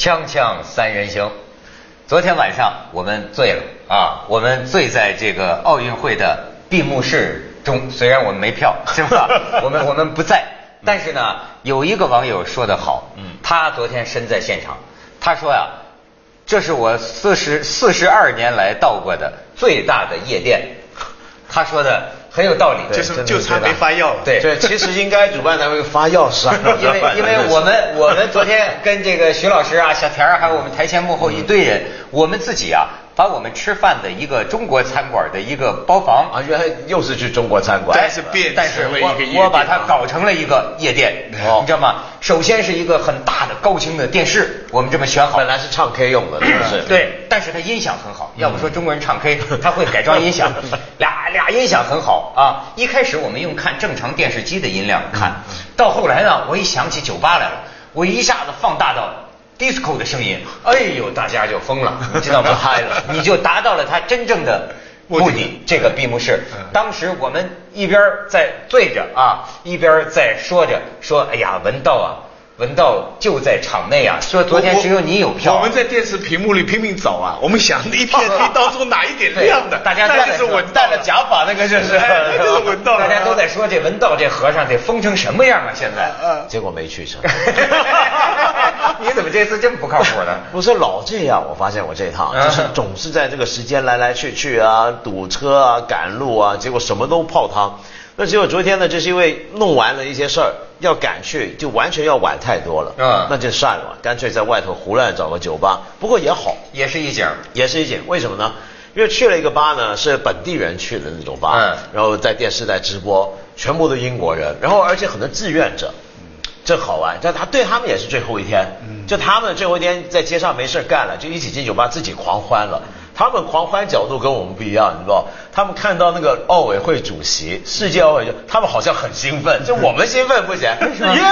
锵锵三人行，昨天晚上我们醉了啊，我们醉在这个奥运会的闭幕式中，虽然我们没票，是吧？我们我们不在，但是呢，有一个网友说得好，嗯，他昨天身在现场，他说呀，这是我四十四十二年来到过的最大的夜店，他说的很有道理，就是就差没发药了。对 对，其实应该主办单位发药是啊，因为 因为我们我们昨天跟这个徐老师啊、小田儿，还有我们台前幕后一堆人，我们自己啊，把我们吃饭的一个中国餐馆的一个包房啊，原来又是去中国餐馆，但是变但是成了一个夜店我我把它搞成了一个夜店，哦你知道吗？首先是一个很大的高清的电视，我们这么选好本。来是唱 K 用的，是不是？对，但是它音响很好。要不说中国人唱 K，他会改装音响，俩俩音响很好啊。一开始我们用看正常电视机的音量看，到后来呢，我一想起酒吧来了，我一下子放大到 disco 的声音，哎呦，大家就疯了，你知道吗？嗨了，你就达到了他真正的。目的这个闭幕式，当时我们一边在醉着啊，一边在说着说，哎呀，文道啊，文道就在场内啊，说昨天只有你有票啊。我们在电视屏幕里拼命找啊，我们想一片黑当中哪一点亮的，大家在说就是文道戴了假发那个就是，就 是文道大家都在说这文道这和尚得疯成什么样啊！现在，嗯结果没去成。你怎么这次这么不靠谱呢？不是老这样，我发现我这趟嗯就是总是在这个时间来来去去啊，堵车啊，赶路啊，结果什么都泡汤。那结果昨天呢，就是因为弄完了一些事儿，要赶去，就完全要晚太多了。嗯那就算了吧，干脆在外头胡乱找个酒吧。不过也好，也是一景，也是一景，为什么呢？因为去了一个吧呢，是本地人去的那种吧，嗯然后在电视在直播，全部都英国人，然后而且很多志愿者，这好玩，但他对他们也是最后一天，就他们最后一天在街上没事干了，就一起进酒吧自己狂欢了。他们狂欢角度跟我们不一样，你知道？他们看到那个奥委会主席，世界奥委会，他们好像很兴奋，就我们兴奋不行，耶！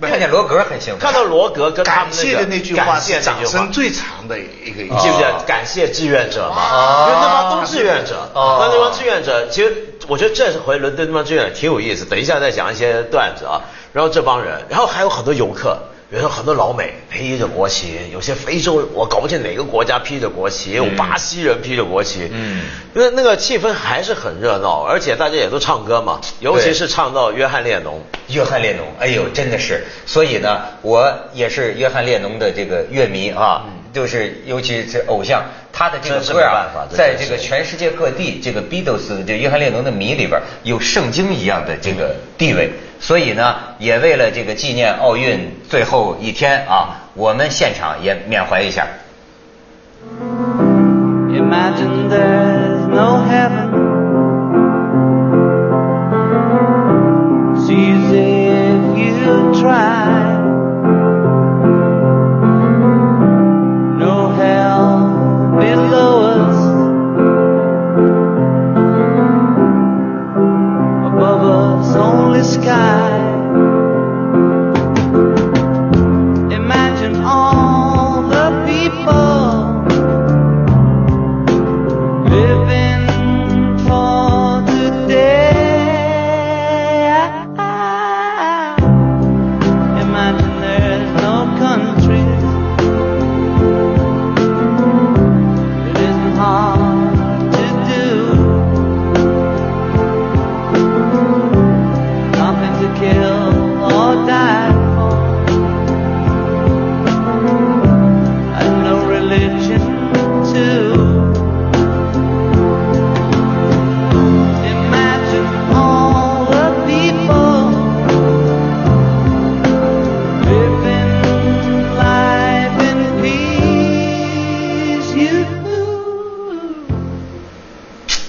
看见罗格很兴奋，看到罗格跟他感们个谢的那句话感谢是那句话掌声最长的一个，你记不记得哦感谢志愿者嘛？哦因为那帮都志愿者，哦那那帮志愿者，其实我觉得这回伦敦那帮志愿者挺有意思。等一下再讲一些段子啊。然后这帮人，然后还有很多游客，比如说很多老美披着国旗，有些非洲我搞不清哪个国家披着国旗，也有巴西人披着国旗，嗯。那那个气氛还是很热闹，而且大家也都唱歌嘛，尤其是唱到约翰列侬。约翰列侬，哎呦，真的是，所以呢，我也是约翰列侬的这个乐迷啊，就是尤其是偶像，他的这个真是歌啊没办法，这在这个全世界各地，这个 Beatles 这约翰列侬的迷里边有圣经一样的这个地位，所以呢，也为了这个纪念奥运最后一天啊，我们现场也缅怀一下。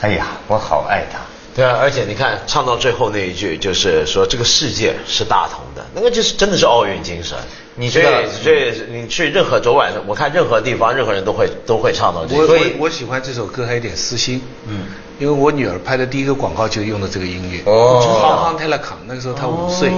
哎呀，我好爱他。对啊，而且你看，唱到最后那一句，就是说这个世界是大同的，那个就是真的是奥运精神。你知道所以你去任何昨晚上，我看任何地方，任何人都会都会唱到这我我喜欢这首歌还有点私心，嗯，因为我女儿拍的第一个广告就用的这个音乐，哦。康康泰勒康，那个时候她五岁，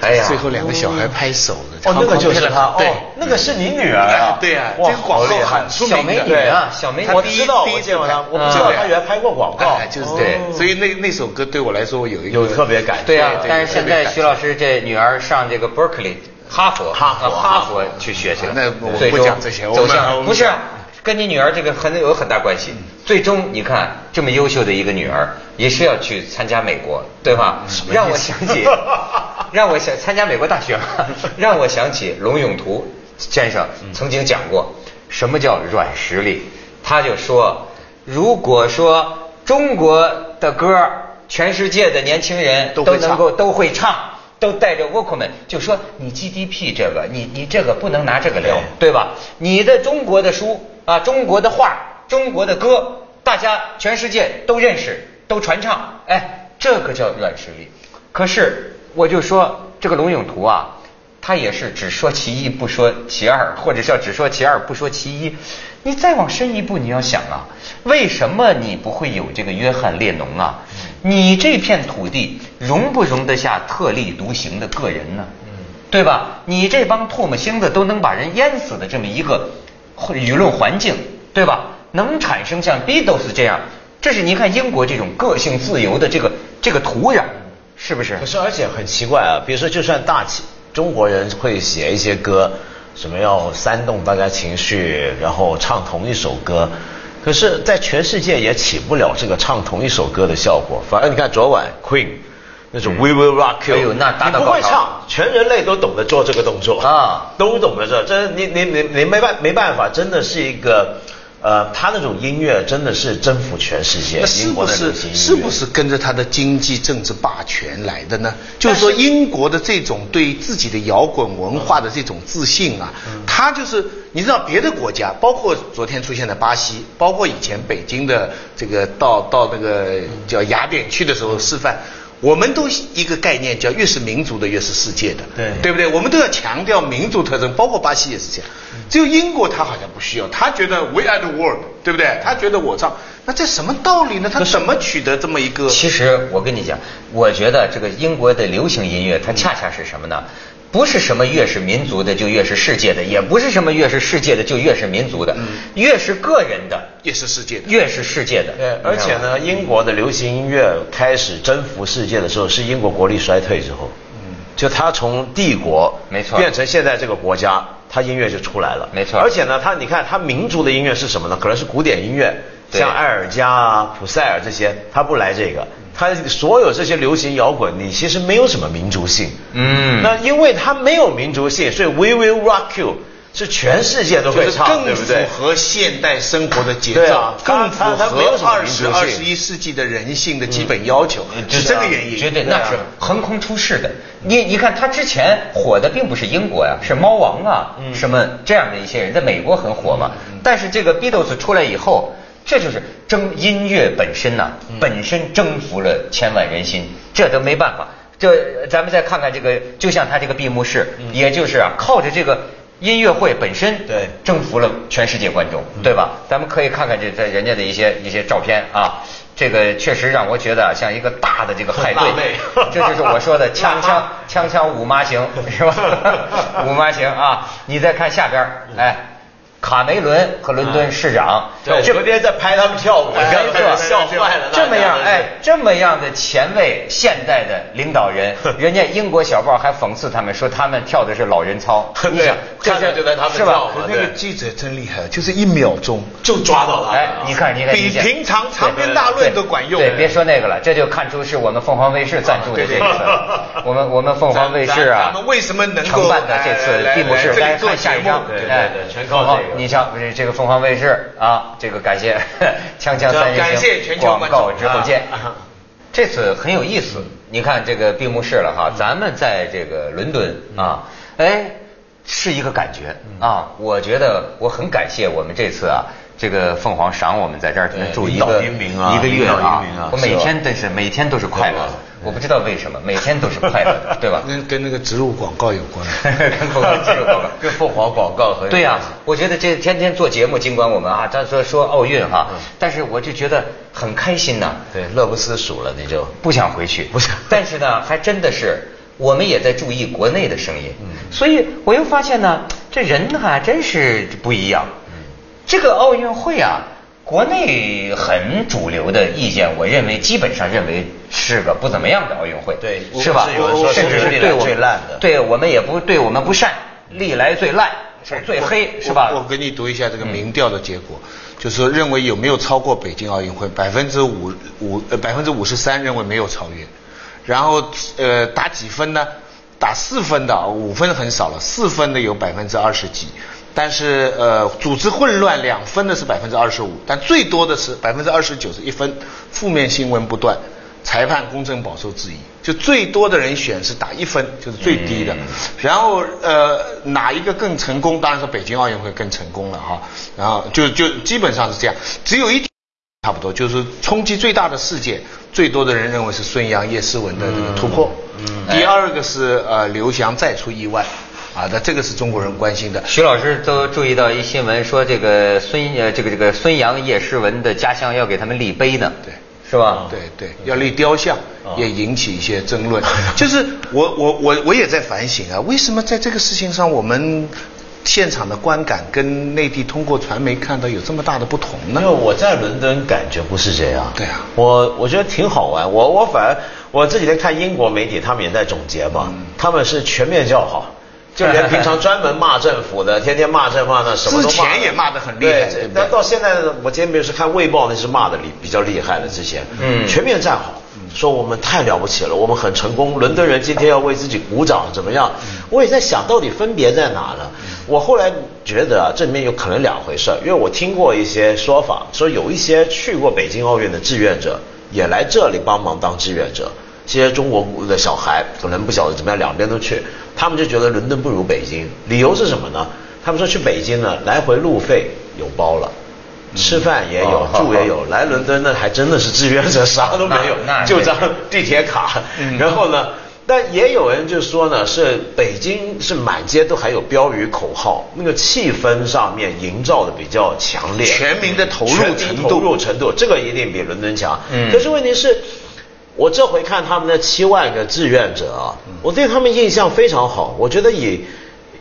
哎呀最后两个小孩拍手的，哦，那个就是她，对。哦，那个是你女儿啊？哎，对啊，这个广告很出名的。小美女啊，小美女。我她第一知道，第一我见过她，我不知道嗯她原来拍过广告。哎，就是对，哦。所以那那首歌对我来说我有一个有特别感。对啊，但是现在徐老师这女儿上这个 Berkeley 哈佛，哈佛。啊哈佛去学去了。那我不讲这些我走向不是啊跟你女儿这个很有很大关系。最终你看这么优秀的一个女儿，也是要去参加美国，对吧？让我想起，让我想参加美国大学嘛，让我想起龙永图先生曾经讲过，什么叫软实力？他就说，如果说中国的歌，全世界的年轻人都能够都会唱，都带着 Walkman，就说你 GDP 这个，你你这个不能拿这个聊，对吧？你的中国的书啊，中国的画，中国的歌，大家全世界都认识，都传唱，哎，这个叫软实力。可是我就说这个龙永图啊，他也是只说其一不说其二，或者叫只说其二不说其一。你再往深一步，你要想啊，为什么你不会有这个约翰列侬啊？你这片土地容不容得下特立独行的个人呢？对吧？你这帮唾沫星子都能把人淹死的这么一个舆论环境，对吧？能产生像 Beatles 这样，这是你看英国这种个性自由的这个这个土壤，是不是可？是而且很奇怪啊，比如说就算大起中国人会写一些歌，什么要煽动大家情绪，然后唱同一首歌，可是，在全世界也起不了这个唱同一首歌的效果。反而你看昨晚 Queen 那种 We Will Rock You，、哎呦那达到你不会唱，全人类都懂得做这个动作啊都懂得这，这你你你你没办没办法，真的是一个。呃，他那种音乐真的是征服全世界，那是英国不是是不是跟着他的经济政治霸权来的呢？就是说，英国的这种对自己的摇滚文化的这种自信啊，他就是你知道别的国家，包括昨天出现的巴西，包括以前北京的这个到到那个叫雅典去的时候示范。我们都一个概念叫越是民族的越是世界的，对对不对？我们都要强调民族特征，包括巴西也是这样。只有英国他好像不需要，他觉得 We are the world，对不对？他觉得我唱，那这什么道理呢？他怎么取得这么一个？其实我跟你讲，我觉得这个英国的流行音乐，它恰恰是什么呢？不是什么越是民族的就越是世界的，也不是什么越是世界的就越是民族的，越是个人的越是世界的。越是世界的。对，而且呢，英国的流行音乐开始征服世界的时候，是英国国力衰退之后。嗯，就他从帝国没错变成现在这个国家，他音乐就出来了。没错而且呢，他你看他民族的音乐是什么呢？可能是古典音乐，对像艾尔加啊、普塞尔这些，他不来这个。它所有这些流行摇滚，你其实没有什么民族性。嗯那因为它没有民族性，所以 We Will Rock You 是全世界都会唱，就是更对不对？符合现代生活的节对奏，啊更符合二十、二十一世纪的人性的基本要求，是这个原因。绝对那是横空出世的。你你看，他之前火的并不是英国呀，是猫王啊，什么这样的一些人，在美国很火嘛。但是这个 Beatles 出来以后，这就是征音乐本身呐、本身征服了千万人心，这都没办法。这咱们再看看这个，就像他这个闭幕式，也就是啊，靠着这个音乐会本身，对征服了全世界观众，对吧？咱们可以看看这在人家的一些一些照片啊，这个确实让我觉得像一个大的这个派对 这就是我说的锵锵锵锵五妈行是吧？五妈行啊，你再看下边儿，哎。卡梅伦和伦敦市长，对，这昨天在拍他们跳舞，笑坏了。这么样，哎，这么样的前卫现代的领导人，人家英国小报还讽刺他们说他们跳的是老人操。你对想，这看着就在他们是吧跳？嘛那个记者真厉害，就是一秒钟，就抓到了。哎，你看，你看，比平常长篇大论都管用。对，别说那个了，这就看出是我们凤凰卫视赞助的这一次。我们我们凤凰卫视啊，咱们为什么能够承办的这次闭幕式？大家来来这里做节目看下一张，对对哎对全靠这个你像这这个凤凰卫视啊，这个感谢 锵锵三人行，感谢全球广观众告之后见。啊。这次很有意思，你看这个闭幕式了哈，咱们在这个伦敦啊，哎，是一个感觉啊，我觉得我很感谢我们这次啊。这个凤凰赏我们在这儿对住一个一个月啊我每天都是每天都是快乐的，我不知道为什么每天都是快乐的，对吧？跟跟那个植入广告有关。跟凤凰这个广告跟凤凰广告和对呀、我觉得这天天做节目，尽管我们啊，咱说说奥运哈，但是我就觉得很开心呐、对，乐不思蜀了，你就不想回去，不想但是呢，还真的是我们也在注意国内的声音，所以我又发现呢，这人还真是不一样。这个奥运会啊，国内很主流的意见，我认为基本上认为是个不怎么样的奥运会，对是吧？甚至是对我最烂的对我们也不对我们不善，历来最烂，是最黑，是吧？我我给你读一下这个民调的结果，就是说认为有没有超过北京奥运会，百分之五五呃百分之五十三认为没有超越，然后呃打几分呢？打四分的啊五分很少了，四分的有百分之二十几，但是呃组织混乱两分的是百分之二十五，但最多的是百分之二十九是一分，负面新闻不断。裁判公正饱受质疑，就最多的人选是打一分，就是最低的。然后呃，哪一个更成功？当然是北京奥运会更成功了哈。然后就就基本上是这样，只有一差不多，就是冲击最大的事件，最多的人认为是孙杨、叶诗文的这个突破。嗯。第二个是呃刘翔再出意外，啊，那这个是中国人关心的。徐老师都注意到一新闻，说这个孙呃这个这个孙杨、叶诗文的家乡要给他们立碑呢，对。是吧？对对，要立雕像，也引起一些争论。就是我我我我也在反省啊，为什么在这个事情上我们现场的观感跟内地通过传媒看到有这么大的不同呢因为？我在伦敦感觉不是这样。对啊我我觉得挺好玩。我我反而我这几天看英国媒体，他们也在总结嘛，嗯他们是全面叫好。就连平常专门骂政府的，天天骂政府的，什么都骂。之前也骂得很厉害对但到现在，我今天没有是看《卫报》，那是骂的厉比较厉害的。之前，嗯全面站好，说我们太了不起了，我们很成功。伦敦人今天要为自己鼓掌，怎么样？我也在想到底分别在哪呢？我后来觉得啊，这里面有可能两回事儿，因为我听过一些说法，说有一些去过北京奥运的志愿者也来这里帮忙当志愿者。这些中国的小孩可能不晓得怎么样，两边都去，他们就觉得伦敦不如北京。理由是什么呢？他们说去北京呢，来回路费有包了。吃饭也有哦，住也有，来伦敦那还真的是志愿者，啥都没有就张地铁卡。然后呢，但也有人就说呢，是北京是满街都还有标语口号，那个气氛上面营造的比较强烈，全民的投入程度投入程度，这个一定比伦敦强。嗯可是问题是。我这回看他们的七万个志愿者啊，我对他们印象非常好。我觉得以，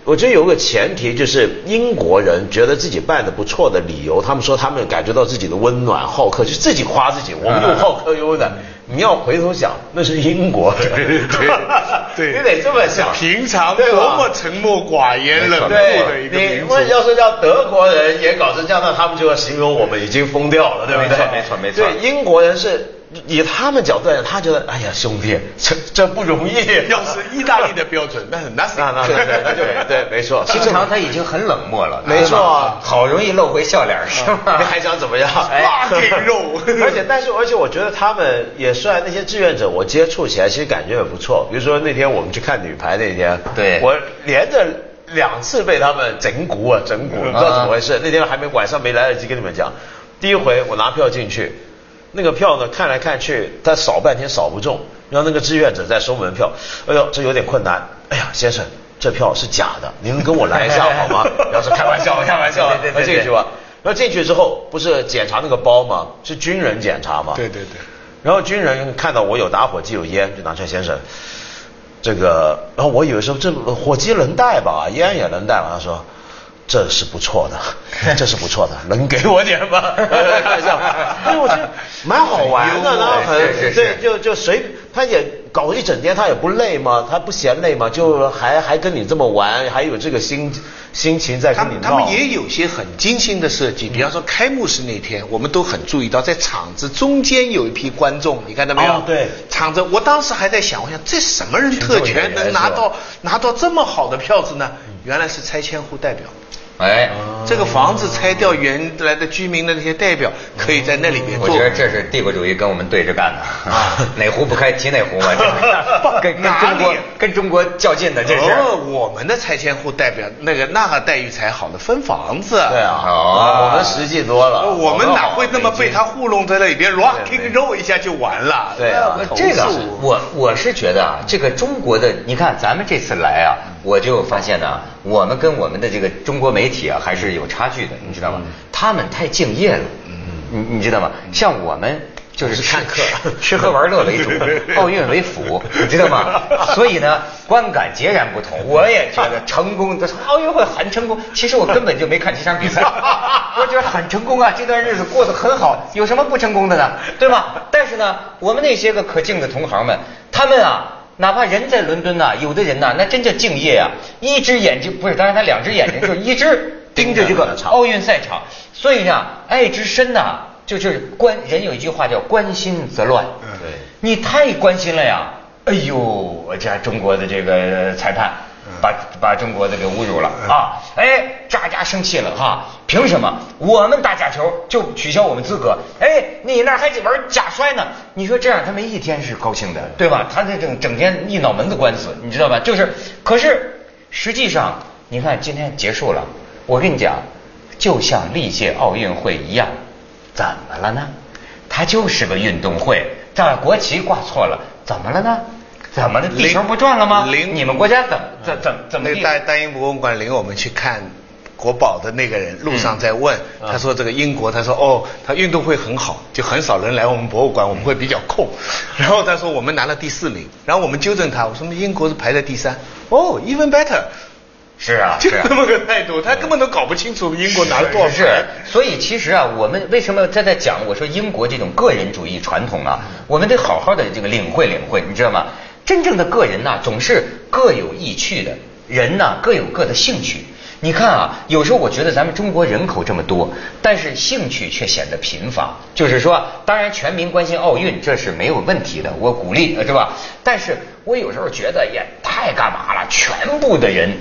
我觉得有个前提就是英国人觉得自己办的不错的理由，他们说他们感觉到自己的温暖好客，就自己夸自己，我们又好客又温暖。你要回头想，那是英国 人，对你得这么想。平常多么沉默寡言、冷酷的一个对，民族。你问要是叫德国人也搞成这样，那他们就要形容我们已经疯掉了，对不对？没错没错没错对，英国人是以他们角度来讲，他觉得，哎呀，兄弟，这这不容易。要是意大利的标准，那是 nothing。那那对对对对，没错。平常他已经很冷漠了，没错啊好容易露回笑脸儿，是吧？你还想怎么样？拉给肉 而且，但是，而且，我觉得他们也算那些志愿者，我接触起来其实感觉也不错。比如说那天我们去看女排那天，对我连着两次被他们整蛊啊，整蛊，不知道怎么回事。那天还没晚上没来得及跟你们讲，第一回我拿票进去，那个票呢看来看去，他扫半天扫不中，然后那个志愿者在收门票，哎呦，这有点困难。哎呀，先生，这票是假的，您跟我来一下好吗？然后说开玩笑，开玩笑，对对对对进去吧。然后进去之后，不是检查那个包吗？是军人检查吗？对对对。然后军人看到我有打火机有烟，就拿出来，先生，这个，然后我以为说这火机能带吧，烟也能带吧，他说。这是不错的，这是不错的，能给我点吗？开玩笑，因为我觉得蛮好玩的，然后很对，就就随他也搞一整天，他也不累吗？他不嫌累吗？就还还跟你这么玩，还有这个心心情在他跟你闹。们他们也有些很精心的设计，比方说开幕式那天，我们都很注意到，在场子中间有一批观众，你看到没有？哦对场子，我当时还在想，我想这什么人特权能拿到拿到这么好的票子呢？原来是拆迁户代表。哎，这个房子拆掉，原来的居民的那些代表可以在那里面做。我觉得这是帝国主义跟我们对着干的。啊，哪壶不开提哪壶嘛，跟跟中国跟中国较劲的，这是。哦，我们的拆迁户代表那个那个待遇才好呢，分房子。对啊，哦我们实际多了。我们哪会那么被他糊弄在那里？边对。Rocking roll 一下就完了？对啊。这个我我是觉得啊，这个中国的，你看咱们这次来啊，我就发现呢，我们跟我们的这个中国媒体啊还是有差距的，你知道吗？他们太敬业了，你你知道吗？像我们。就是是看客吃喝玩乐为主，奥运为辅，你知道吗？所以呢，观感截然不同。我也觉得成功，奥运会很成功。其实我根本就没看这场比赛，我觉得很成功啊，这段日子过得很好，有什么不成功的呢？对吧？但是呢，我们那些个可敬的同行们，他们啊。哪怕人在伦敦呐、有的人呐、那真叫敬业啊！一只眼睛不是，当然他两只眼睛，就是一只 盯着这个奥运赛场，所以呢，爱之深呐、就是关人有一句话叫关心则乱。嗯对你太关心了呀！哎呦，这中国的这个裁判把把中国的给侮辱了啊！哎，喳喳生气了哈！凭什么我们打假球就取消我们资格？哎，你那儿还玩假摔呢？你说这样他没一天是高兴的，对吧？他这整整天一脑门子官司，你知道吧？就是，可是实际上，你看今天结束了，我跟你讲，就像历届奥运会一样，怎么了呢？它就是个运动会，这国旗挂错了，怎么了呢？怎么了？地球不转了吗？零你们国家怎怎怎怎么那？大大英博物馆领我们去看国宝的那个人，路上在问，嗯他说这个英国，他说哦，他运动会很好，就很少人来我们博物馆，我们会比较空。然后他说我们拿了第四名，然后我们纠正他，我说英国是排在第三，哦，even better。是啊，啊就是这么个态度，他根本都搞不清楚英国拿了多少是分。，所以其实啊，我们为什么在在讲？我说英国这种个人主义传统啊，我们得好好的这个领会领会，你知道吗？真正的个人呐、总是各有意趣的，人呐、各有各的兴趣。你看啊，有时候我觉得咱们中国人口这么多，但是兴趣却显得贫乏。就是说，当然全民关心奥运这是没有问题的，我鼓励，呃是吧？但是我有时候觉得也太干嘛了，全部的人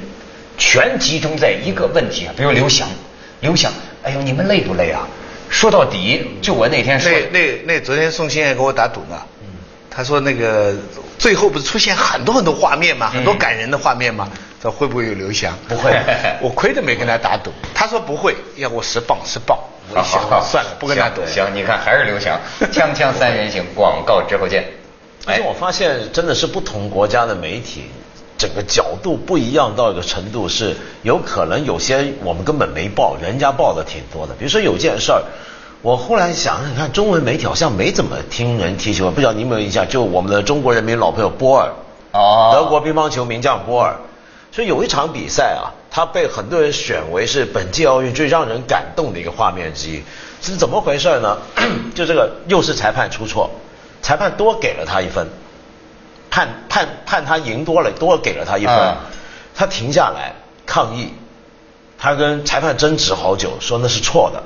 全集中在一个问题上，比如刘翔，刘翔，哎呦，你们累不累啊？说到底，就我那天说，那那那昨天宋鑫还给我打赌呢，他说那个最后不是出现很多很多画面嘛，很多感人的画面嘛，说会不会有刘翔？不会我亏得没跟他打赌，他说不会，要我十磅十磅，我一想算了，不跟他赌。行，行你看还是刘翔，锵锵三人行，广告之后见。而且我发现真的是不同国家的媒体，整个角度不一样到一个程度，是有可能有些我们根本没报，人家报的挺多的。比如说有件事儿，我后来想，想看中文媒体好像没怎么听人提起过，不知道你有没有印象？就我们的中国人民老朋友波尔，哦德国乒乓球名将波尔，所以有一场比赛啊，他被很多人选为是本届奥运最让人感动的一个画面之一，是怎么回事呢？就这个又是裁判出错，裁判多给了他一分，判判判他赢多了，多给了他一分，嗯他停下来抗议，他跟裁判争执好久，说那是错的，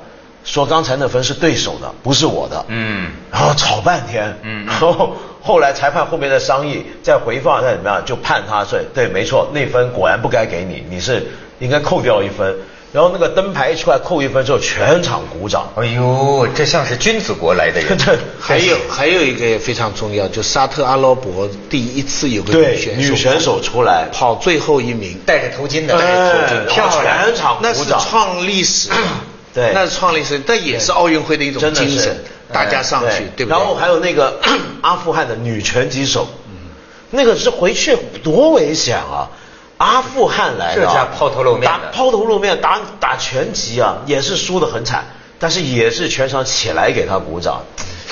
说刚才那分是对手的，不是我的，嗯然后吵半天，嗯然后后来裁判后面的商议，再回放再怎么样，就判他是对，没错，那分果然不该给你，你是应该扣掉一分。然后那个灯牌一出来扣一分之后，全场鼓掌。哎呦，这像是君子国来的人。这 还有还有一个也非常重要，就沙特阿拉伯第一次有个女选手出来跑最后一名，戴着头巾的，哎漂亮全。场那是。创历史的，对那是创立是，但也是奥运会的一种精神，大家上去，对不对？然后还有那个 阿富汗的女拳击手，那个是回去多危险啊！阿富汗来的啊，这家抛头露面的打抛头露面打打拳击啊，也是输得很惨，但是也是全场起来给他鼓掌。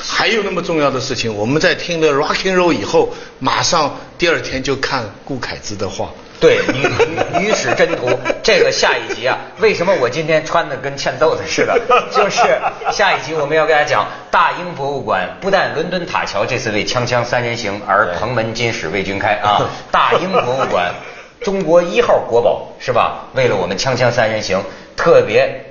还有那么重要的事情，我们在听了 Rocking Roll 以后，马上第二天就看顾恺之的话。对，女女女史箴图，这个下一集啊，为什么我今天穿的跟欠揍的似的？就是下一集我们要给大家讲大英博物馆，不但伦敦塔桥这次为锵锵三人行，而蓬门今始为君开啊！大英博物馆，中国一号国宝是吧？为了我们锵锵三人行，特别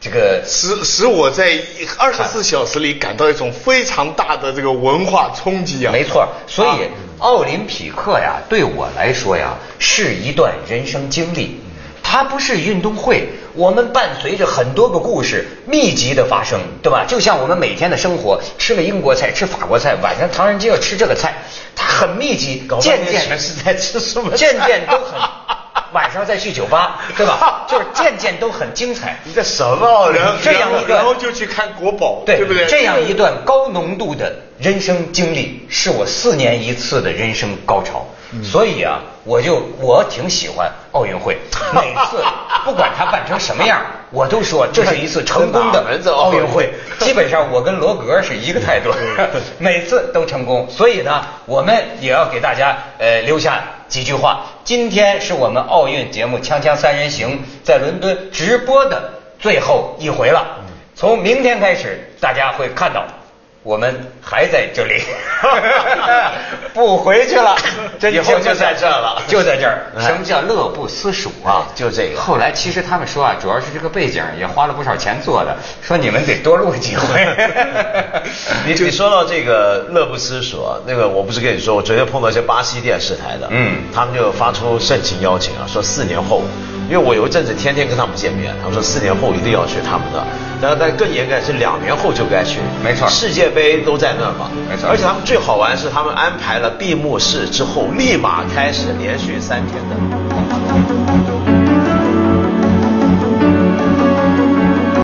这个使使我在二十四小时里感到一种非常大的这个文化冲击啊！没错，所以啊奥林匹克呀，对我来说呀，是一段人生经历。它不是运动会，我们伴随着很多个故事密集的发生，对吧？就像我们每天的生活，吃了英国菜，吃法国菜，晚上唐人街要吃这个菜，它很密集，搞渐渐天全是在吃什么渐渐都很，晚上再去酒吧，对吧？就是件件都很精彩。你这什么奥运然后这样一段然后就去看国宝，对不对？这样一段高浓度的人生经历，是我四年一次的人生高潮。所以啊，我就我挺喜欢奥运会，每次不管它办成什么样，我都说这是一次成功的奥运会。基本上我跟罗格是一个态度，每次都成功。所以呢，我们也要给大家呃留下几句话。今天是我们奥运节目《锵锵三人行》在伦敦直播的最后一回了。从明天开始，大家会看到。我们还在这里，不回去了。真以后就在这儿了就在这儿。哎什么叫乐不思蜀啊？就这个后来其实他们说啊，主要是这个背景也花了不少钱做的，说你们得多录几回。你你说到这个乐不思蜀啊，那个我不是跟你说，我昨天碰到一些巴西电视台的，嗯他们就发出盛情邀请啊，说四年后，因为我有一阵子天天跟他们见面，他们说四年后一定要去他们的，但但更严格是两年后就该去，没错世界杯都在那儿嘛，没错而且他们最好玩是他们安排了闭幕式之后，立马开始连续三天的。